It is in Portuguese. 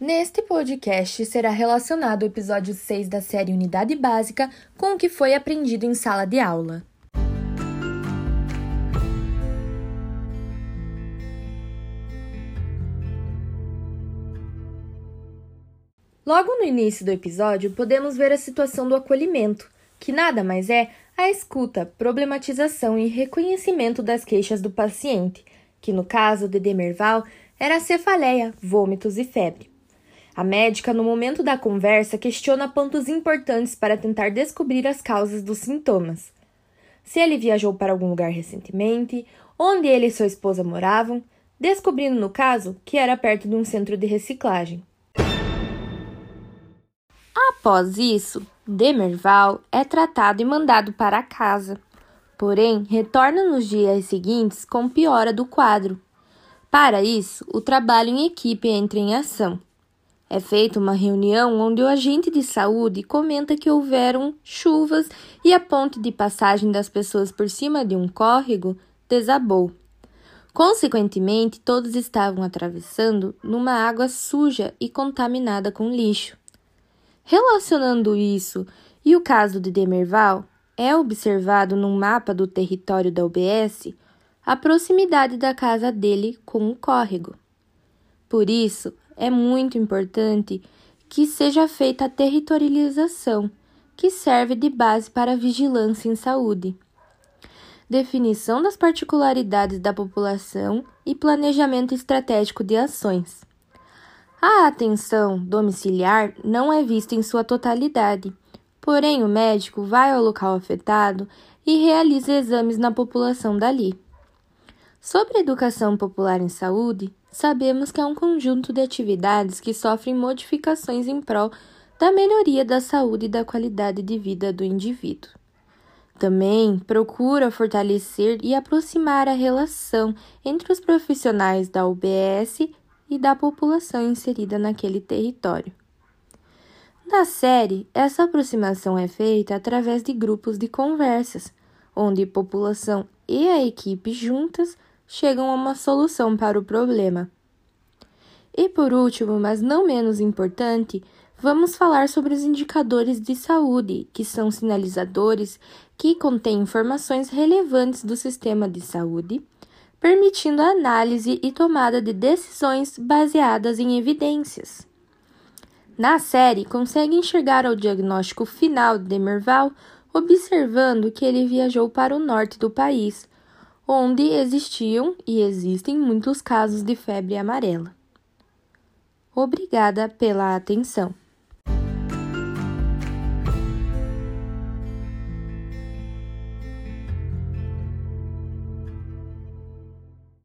Neste podcast será relacionado o episódio 6 da série Unidade Básica com o que foi aprendido em sala de aula. Logo no início do episódio, podemos ver a situação do acolhimento, que nada mais é a escuta, problematização e reconhecimento das queixas do paciente, que no caso de Demerval era cefaleia, vômitos e febre. A médica, no momento da conversa, questiona pontos importantes para tentar descobrir as causas dos sintomas. Se ele viajou para algum lugar recentemente, onde ele e sua esposa moravam, descobrindo no caso que era perto de um centro de reciclagem. Após isso, Demerval é tratado e mandado para casa. Porém, retorna nos dias seguintes com piora do quadro. Para isso, o trabalho em equipe entra em ação. É feita uma reunião onde o agente de saúde comenta que houveram chuvas e a ponte de passagem das pessoas por cima de um córrego desabou. Consequentemente, todos estavam atravessando numa água suja e contaminada com lixo. Relacionando isso e o caso de Demerval, é observado num mapa do território da UBS a proximidade da casa dele com o córrego. Por isso, é muito importante que seja feita a territorialização, que serve de base para a vigilância em saúde. Definição das particularidades da população e planejamento estratégico de ações. A atenção domiciliar não é vista em sua totalidade, porém o médico vai ao local afetado e realiza exames na população dali. Sobre educação popular em saúde, sabemos que é um conjunto de atividades que sofrem modificações em prol da melhoria da saúde e da qualidade de vida do indivíduo. Também procura fortalecer e aproximar a relação entre os profissionais da UBS e da população inserida naquele território. Na série, essa aproximação é feita através de grupos de conversas, onde população e a equipe juntas chegam a uma solução para o problema. E por último, mas não menos importante, vamos falar sobre os indicadores de saúde, que são sinalizadores que contêm informações relevantes do sistema de saúde, permitindo a análise e tomada de decisões baseadas em evidências. Na série, consegue enxergar o diagnóstico final de Demerval observando que ele viajou para o norte do país, onde existiam e existem muitos casos de febre amarela. Obrigada pela atenção.